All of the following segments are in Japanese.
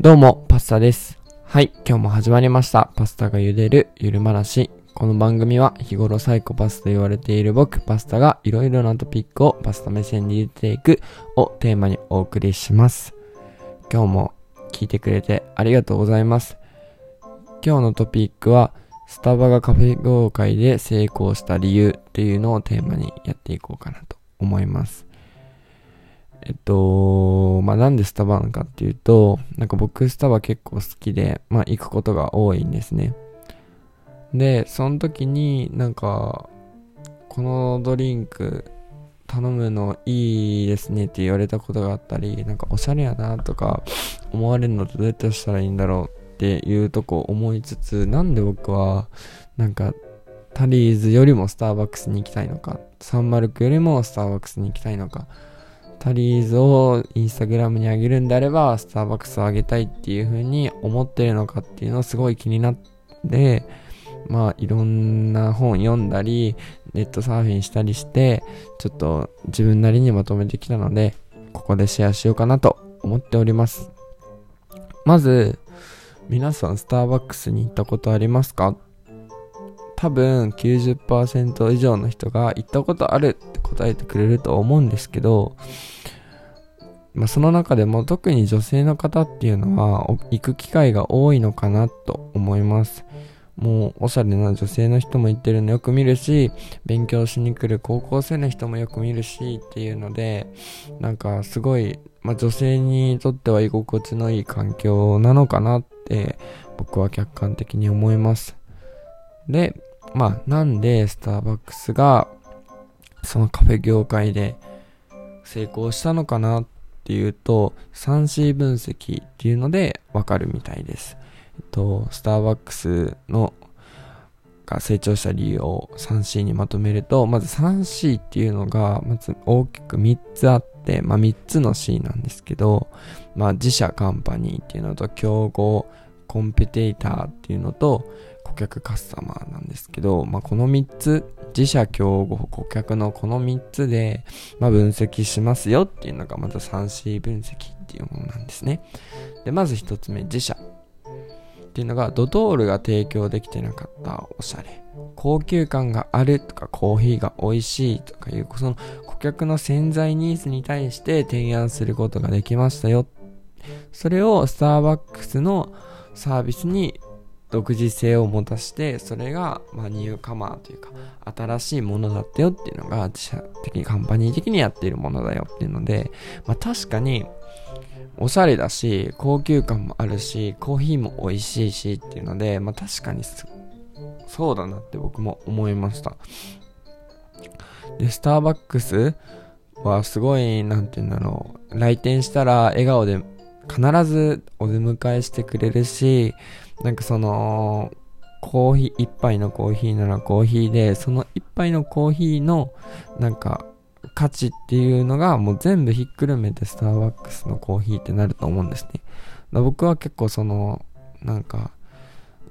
どうも、パスタです。はい、今日も始まりました。パスタが茹でるゆる話。この番組は日頃サイコパスと言われている僕、パスタがいろいろなトピックをパスタ目線で言っていくをテーマにお送りします。今日も聞いてくれてありがとうございます。今日のトピックは、スタバがカフェ業界で成功した理由っていうのをテーマにやっていこうかなと思います。えっと、まあ、なんでスタバなのかっていうと、なんか僕スタバ結構好きで、まあ、行くことが多いんですね。で、その時になんか、このドリンク頼むのいいですねって言われたことがあったり、なんかおしゃれやなとか思われるのってどうやってしたらいいんだろうっていうとこ思いつつ、なんで僕はなんかタリーズよりもスターバックスに行きたいのか、サンマルクよりもスターバックスに行きたいのか、タリーズをインスタグラムに上げるんであれば、スターバックスを上げたいっていう風に思ってるのかっていうのをすごい気になって、まあいろんな本読んだり、ネットサーフィンしたりして、ちょっと自分なりにまとめてきたので、ここでシェアしようかなと思っております。まず、皆さんスターバックスに行ったことありますか？多分90%以上の人が行ったことあるって答えてくれると思うんですけど、まあ、その中でも特に女性の方っていうのは行く機会が多いのかなと思います。もうおしゃれな女性の人も行ってるのよく見るし、勉強しに来る高校生の人もよく見るしっていうので、なんかすごい、まあ、女性にとっては居心地のいい環境なのかなって僕は客観的に思います。で、まあ、なんでスターバックスがそのカフェ業界で成功したのかなっていうと 3C 分析っていうのでわかるみたいです。えっと、スターバックスのが成長した理由を 3C にまとめると、まず 3C っていうのが、まず大きく3つあって、まあ3つの C なんですけど、まあ自社カンパニーっていうのと、競合、コンペテーターっていうのと、顧客カスタマーなんですけど、まあ、この3つ、自社競合顧客のこの3つで、まあ、分析しますよっていうのがまた 3C 分析っていうものなんですね。で、まず1つ目、自社。っていうのが、ドトールが提供できてなかったおしゃれ。高級感があるとか、コーヒーが美味しいとかいう、その顧客の潜在ニーズに対して提案することができましたよ。それをスターバックスのサービスに独自性を持たしてそれが、まあ、ニューカマーというか新しいものだったよっていうのが自社的にカンパニー的にやっているものだよっていうので、まあ、確かにおしゃれだし高級感もあるしコーヒーも美味しいしっていうので、まあ、確かにそうだなって僕も思いました。でスターバックスはすごいなんて言うんだろう来店したら笑顔で必ずお出迎えしてくれるしなんかその、コーヒー、一杯のコーヒーならコーヒーで、その一杯のコーヒーの、なんか、価値っていうのがもう全部ひっくるめてスターバックスのコーヒーってなると思うんですね。僕は結構その、なんか、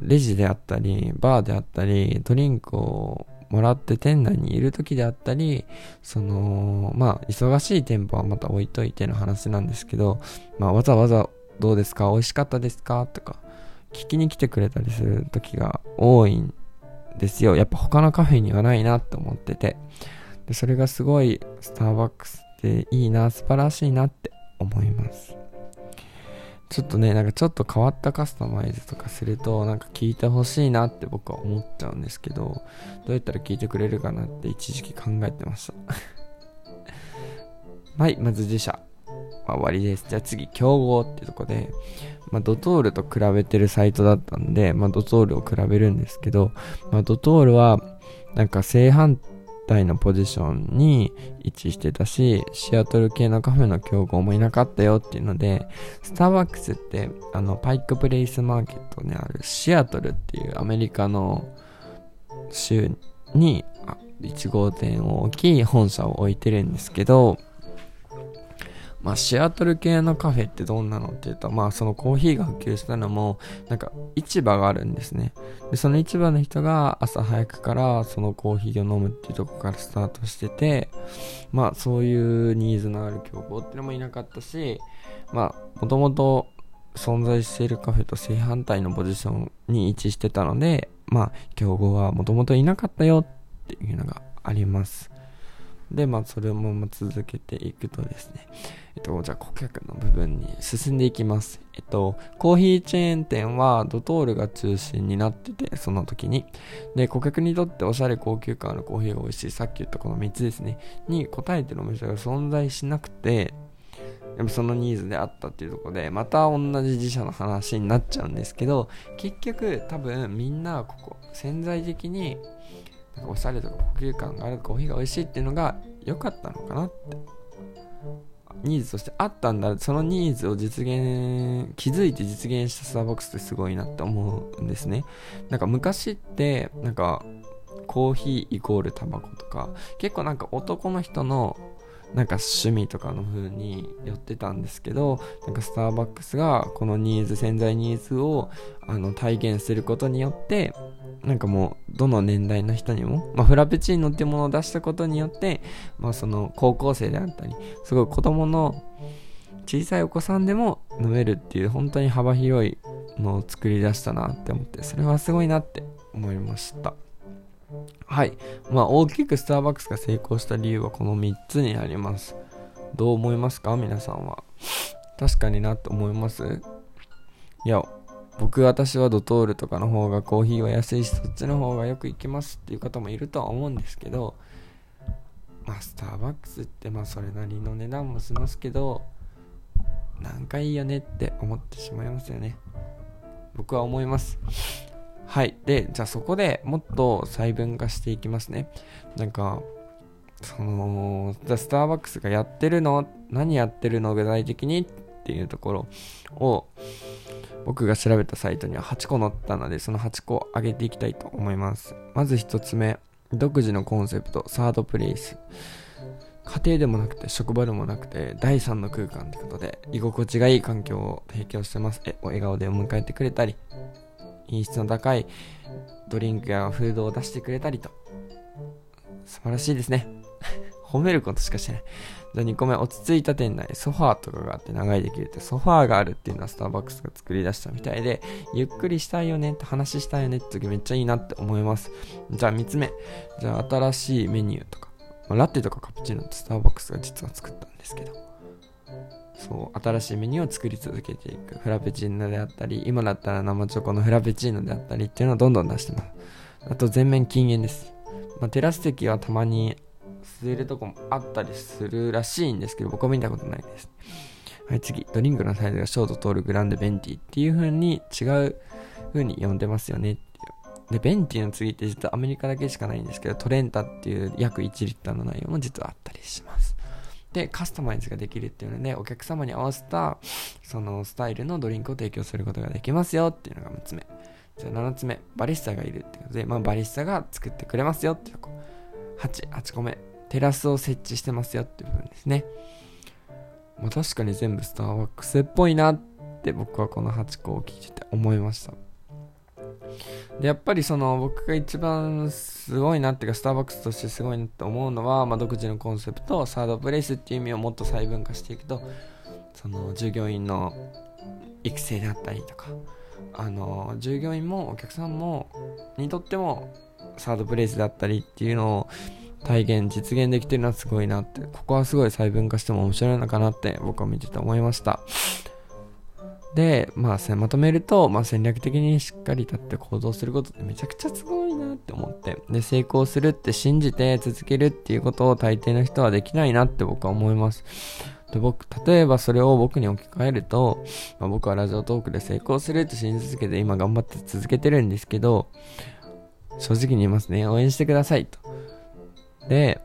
レジであったり、バーであったり、ドリンクをもらって店内にいる時であったり、その、まあ、忙しい店舗はまた置いといての話なんですけど、まあ、わざわざどうですか？美味しかったですか？とか、聞きに来てくれたりする時が多いんですよ。やっぱ他のカフェにはないなって思ってて。でそれがすごいスターバックスっていいな、素晴らしいなって思います。ちょっとね、なんかちょっと変わったカスタマイズとかすると、なんか聞いてほしいなって僕は思っちゃうんですけど、どうやったら聞いてくれるかなって一時期考えてました。はい、まず自社。終わりです。じゃあ次、競合っていうとこで、まあ、ドトールと比べてるサイトだったんで、まあ、ドトールを比べるんですけど、まあ、ドトールは、なんか正反対のポジションに位置してたし、シアトル系のカフェの競合もいなかったよっていうので、スターバックスって、あの、パイクプレイスマーケットにあるシアトルっていうアメリカの州に1号店を置き、本社を置いてるんですけど、まあ、シアトル系のカフェってどんなのっていうと、まあ、そのコーヒーが普及したのも、なんか、市場があるんですね。で、その市場の人が朝早くからそのコーヒーを飲むっていうとこからスタートしてて、まあ、そういうニーズのある競合っていうのもいなかったし、まあ、もともと存在しているカフェと正反対のポジションに位置してたので、まあ、競合はもともといなかったよっていうのがあります。で、まあ、それをまま続けていくとですね、えっと、じゃあ顧客の部分に進んでいきます。えっと、コーヒーチェーン店はドトールが中心になってて、その時に。で、顧客にとっておしゃれ高級感のコーヒーが美味しい、さっき言ったこの3つですね、に応えてるお店が存在しなくて、やっぱそのニーズであったっていうとこで、また同じ自社の話になっちゃうんですけど、結局多分みんなここ潜在的にかおしゃれとか高級感があるコーヒーが美味しいっていうのが良かったのかなってニーズとしてあったんだそのニーズを実現気づいて実現したスターバックスってすごいなって思うんですね。なんか昔ってなんかコーヒーイコールタバコとか結構なんか男の人のなんか趣味とかの風に寄ってたんですけどなんかスターバックスがこのニーズ潜在ニーズをあの体現することによってなんかもうどの年代の人にも、まあ、フラペチーノっていうものを出したことによって、まあ、その高校生であったりすごい子供の小さいお子さんでも飲めるっていう本当に幅広いのを作り出したなって思ってそれはすごいなって思いました。はい。まあ大きくスターバックスが成功した理由はこの3つになります。どう思いますか？皆さんは。確かになって思います？いや、僕私はドトールとかの方がコーヒーは安いしそっちの方がよく行きますっていう方もいるとは思うんですけどまあスターバックスってまあそれなりの値段もしますけどなんかいいよねって思ってしまいますよね僕は思いますはい。で、じゃあそこでもっと細分化していきますね。なんか、その、じゃスターバックスがやってるの？何やってるの具体的に？っていうところを、僕が調べたサイトには8個載ったので、その8個上げていきたいと思います。まず1つ目、独自のコンセプト、サードプレイス。家庭でもなくて職場でもなくて第3の空間ってことで居心地がいい環境を提供してます。え、お笑顔でお迎えてくれたり、品質の高いドリンクやフードを出してくれたりと、素晴らしいですね。褒めることしかしてない。じゃあ2個目、落ち着いた店内、ソファーとかがあって長いできるって、ソファーがあるっていうのはスターバックスが作り出したみたいで、ゆっくりしたいよねって話したいよねって時めっちゃいいなって思います。じゃあ3つ目、じゃあ新しいメニューとか、まあ、ラテとかカプチーノってスターバックスが実は作ったんですけど、そう新しいメニューを作り続けていく。フラペチーノであったり今だったら生チョコのフラペチーノであったりっていうのをどんどん出してます。あと全面禁煙です、まあ、テラス席はたまに吸えるとこもあったりするらしいんですけど僕は見たことないです。はい次。ドリンクのサイズがショートトールグランデベンティっていう風に違う風に呼んでますよねっていう。でベンティの次って実はアメリカだけしかないんですけどトレンタっていう約1リッターの内容も実はあったりします。でカスタマイズができるっていうのでお客様に合わせたそのスタイルのドリンクを提供することができますよっていうのが6つ目。じゃあ7つ目バリスタがいるってことで、まあ、バリスタが作ってくれますよっていうと。こ8 8個目テラスを設置してますよっていう部分ですね。まあ確かに全部スターバックスっぽいなって僕はこの8個を聞いてて思いました。でやっぱりその僕が一番すごいなっていうかスターバックスとしてすごいなって思うのは、まあ、独自のコンセプトサードプレイスっていう意味をもっと細分化していくとその従業員の育成であったりとかあの従業員もお客さんもにとってもサードプレイスだったりっていうのを体現実現できてるのはすごいなってここはすごい細分化しても面白いのかなって僕は見てて思いました。で、まあ、まとめると、まあ、戦略的にしっかり立って行動することってめちゃくちゃすごいなって思って、で、成功するって信じて続けるっていうことを大抵の人はできないなって僕は思います。で、僕、例えばそれを僕に置き換えると、まあ、僕はラジオトークで成功するって信じ続けて今頑張って続けてるんですけど、正直に言いますね。応援してくださいと。で、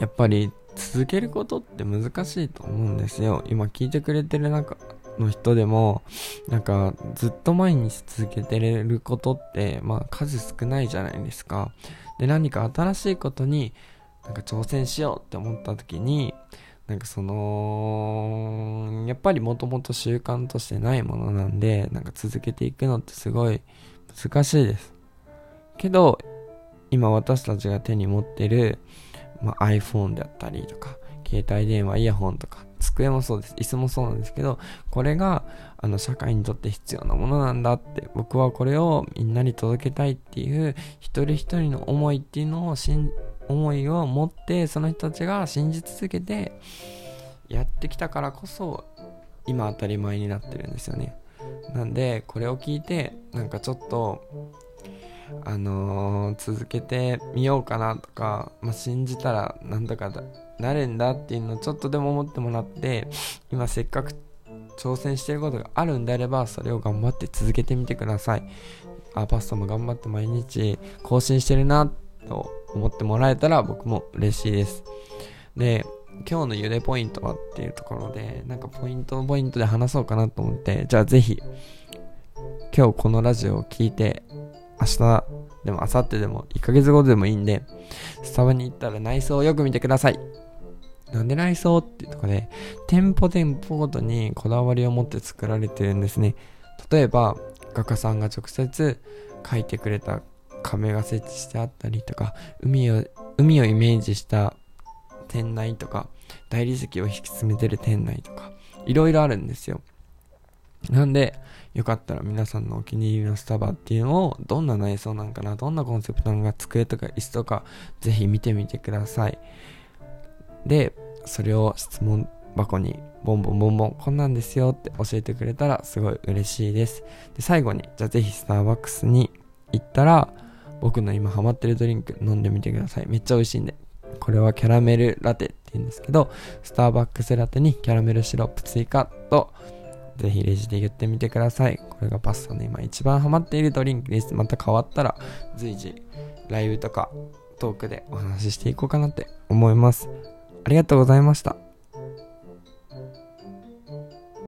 やっぱり続けることって難しいと思うんですよ。今聞いてくれてる中、の人でも、なんかずっと毎日続けてることって、まあ数少ないじゃないですか。で、何か新しいことになんか挑戦しようって思った時に、なんかその、やっぱりもともと習慣としてないものなんで、なんか続けていくのってすごい難しいです。けど、今私たちが手に持ってる、まあ、iPhone であったりとか、携帯電話、イヤホンとか、机もそうです。椅子もそうなんですけど、これが、あの、社会にとって必要なものなんだって、僕はこれをみんなに届けたいっていう、一人一人の思いっていうのをしん、思いを持って、その人たちが信じ続けて、やってきたからこそ、今当たり前になってるんですよね。なんで、これを聞いて、なんかちょっと、あのー、続けてみようかなとか、まあ、信じたらなんとかなるんだっていうのをちょっとでも思ってもらって今せっかく挑戦してることがあるんであればそれを頑張って続けてみてください。あパスタも頑張って毎日更新してるなと思ってもらえたら僕も嬉しいです。で今日の茹でポイントはっていうところでなんかポイントポイントで話そうかなと思ってじゃあぜひ今日このラジオを聴いて明日でも明後日でも1ヶ月後でもいいんで、スタバに行ったら内装をよく見てください。なんで内装っていうとこで、店舗店舗ごとにこだわりを持って作られてるんですね。例えば、画家さんが直接描いてくれた壁が設置してあったりとか、海を、海をイメージした店内とか、大理石を引き詰めてる店内とか、いろいろあるんですよ。なんで、よかったら皆さんのお気に入りのスタバっていうのをどんな内装なんかな、どんなコンセプトなのか、机とか椅子とか、ぜひ見てみてください。で、それを質問箱にボンボンボンボンこんなんですよって教えてくれたらすごい嬉しいです。で、最後に、じゃあぜひスターバックスに行ったら、僕の今ハマってるドリンク飲んでみてください。めっちゃ美味しいんで。これはキャラメルラテって言うんですけど、スターバックスラテにキャラメルシロップ追加と、ぜひレジで言ってみてください。これがパスタの今一番ハマっているドリンクです。また変わったら随時ライブとかトークでお話ししていこうかなって思います。ありがとうございました。